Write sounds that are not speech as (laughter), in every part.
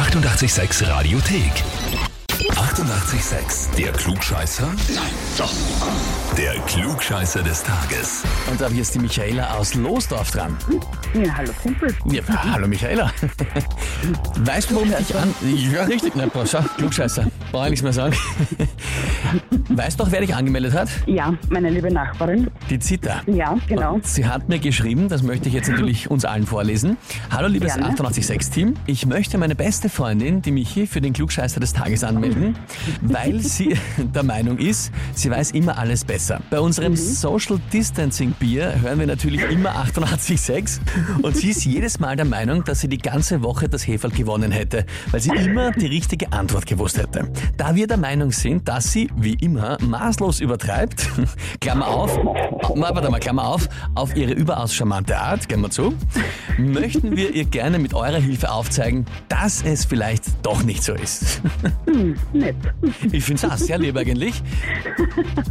886 Radiothek. 88,6. Der Klugscheißer? Nein, doch. Der Klugscheißer des Tages. Und da habe ich jetzt die Michaela aus Losdorf dran. Ja, hallo Kumpel. Ja, hallo Michaela. (laughs) Weißt du, warum ich dich an... Ja, richtig. Na, boah, schau, Klugscheißer. Brauche ich nichts mehr sagen. (laughs) Weißt du auch, wer dich angemeldet hat? Ja, meine liebe Nachbarin. Die Zita. Ja, genau. Und sie hat mir geschrieben, das möchte ich jetzt natürlich uns allen vorlesen. Hallo liebes Gerne. 886-Team, ich möchte meine beste Freundin, die Michi, für den Klugscheißer des Tages anmelden, weil (laughs) sie der Meinung ist, sie weiß immer alles besser. Bei unserem Social Distancing Bier hören wir natürlich immer 886 und sie ist jedes Mal der Meinung, dass sie die ganze Woche das Heferl gewonnen hätte, weil sie immer die richtige Antwort gewusst hätte. Da wir der Meinung sind, dass sie, wie immer, maßlos übertreibt, (laughs) Klammer auf, warte mal, Klammer auf, auf ihre überaus charmante Art, gehen wir zu, möchten wir ihr gerne mit eurer Hilfe aufzeigen, dass es vielleicht doch nicht so ist. Nett. (laughs) Ich finde es auch sehr lieb eigentlich.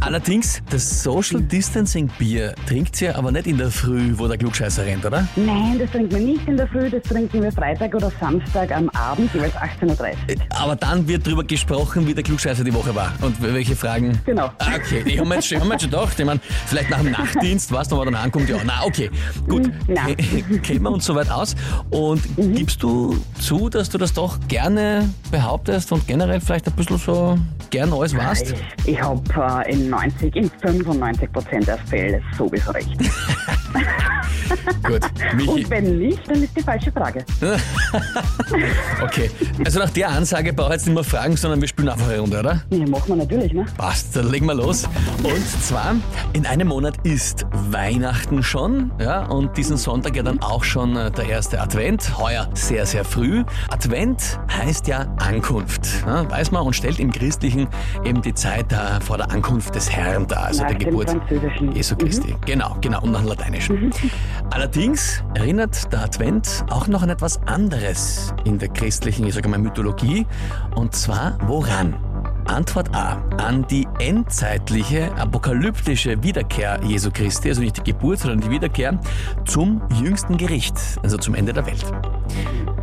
Allerdings, das Social Distancing Bier trinkt ihr aber nicht in der Früh, wo der Klugscheißer rennt, oder? Nein, das trinken wir nicht in der Früh, das trinken wir Freitag oder Samstag am Abend, jeweils 18.30 Uhr. Aber dann wird drüber gesprochen, wie der Klugscheißer die Woche war und welche Fragen. Genau. Ah, Okay, ich habe mir, jetzt schon- ich hab mir schon gedacht, ich mein, vielleicht nach dem Nachtdienst, was noch, dann ankommt, ja, na okay, gut, Na. Ke- kennen wir uns soweit aus und gibst du zu, dass du das doch gerne behauptest und generell vielleicht ein bisschen so gern alles warst? Ich, ich habe äh, in 90, in 95 Prozent der Fälle sowieso recht. (laughs) (laughs) Gut, Michi, Und wenn nicht, dann ist die falsche Frage. (laughs) okay, also nach der Ansage brauche ich jetzt nicht mehr fragen, sondern wir spielen einfach eine Runde, oder? Ja, machen wir natürlich, ne? Passt, dann legen wir los. Und zwar, in einem Monat ist Weihnachten schon, ja, und diesen Sonntag ja dann auch schon äh, der erste Advent, heuer sehr, sehr früh. Advent heißt ja Ankunft, ja, weiß man, und stellt im Christlichen eben die Zeit äh, vor der Ankunft des Herrn dar, also Nach der Geburt. Jesu Christi. Genau, genau, und nach dem Lateinischen. Allerdings erinnert der Advent auch noch an etwas anderes in der christlichen, ich sage mal, Mythologie, und zwar woran? Antwort A. An die endzeitliche, apokalyptische Wiederkehr Jesu Christi, also nicht die Geburt, sondern die Wiederkehr zum jüngsten Gericht, also zum Ende der Welt.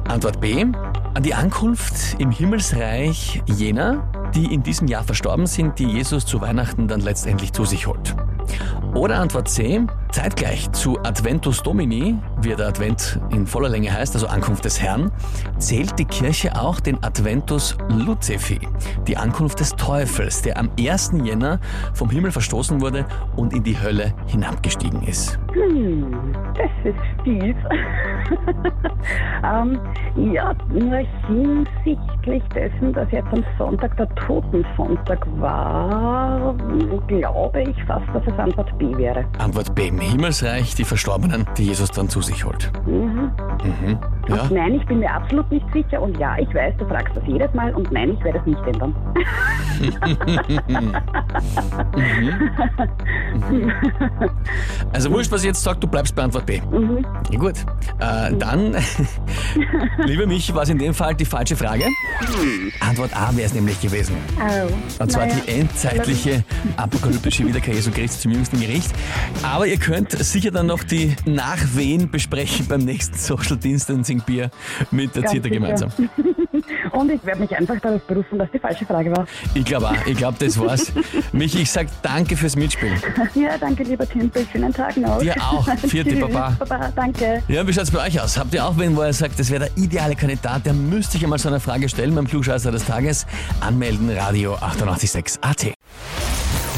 Antwort B. An die Ankunft im Himmelsreich jener, die in diesem Jahr verstorben sind, die Jesus zu Weihnachten dann letztendlich zu sich holt. Oder Antwort C, zeitgleich zu Adventus Domini, wie der Advent in voller Länge heißt, also Ankunft des Herrn, zählt die Kirche auch den Adventus Lucifi, die Ankunft des Teufels, der am 1. Jänner vom Himmel verstoßen wurde und in die Hölle hinabgestiegen ist. Hm, das ist fies. (laughs) ähm, ja, nur hinsichtlich dessen, dass jetzt am Sonntag der Totensonntag war, glaube ich fast, dass es Antwort B wäre. Antwort B, im Himmelsreich die Verstorbenen, die Jesus dann zu sich holt. Mhm. Mhm. Ja. Und nein, ich bin mir absolut nicht sicher. Und ja, ich weiß, du fragst das jedes Mal. Und nein, ich werde es nicht ändern. (laughs) Also wurscht, was ich jetzt sage, du bleibst bei Antwort B. Mhm. Ja, gut. Äh, dann, (laughs) liebe Michi, war es in dem Fall die falsche Frage. Antwort A wäre es nämlich gewesen. Oh. Und zwar Naja. die endzeitliche apokalyptische Wiederkehr Jesu Christi zum jüngsten Gericht. Aber ihr könnt sicher dann noch die Nachwehen besprechen beim nächsten Social Distancing Bier mit der Ganz Zita sicher. gemeinsam. (laughs) Und ich werde mich einfach darauf berufen, dass die falsche Frage war. Ich glaube auch, ich glaube, das war's. (laughs) Michi, ich sag danke fürs Mitspielen. Ja, danke, lieber Timpel. Schönen Tag noch. Dir auch. Vierte, Tschüss, Baba. Baba, danke. Ja, wie schaut's bei euch aus? Habt ihr auch wen, wo ihr sagt, das wäre der ideale Kandidat, der müsste sich einmal so eine Frage stellen beim Klugscheißer des Tages? Anmelden, Radio 886 AT.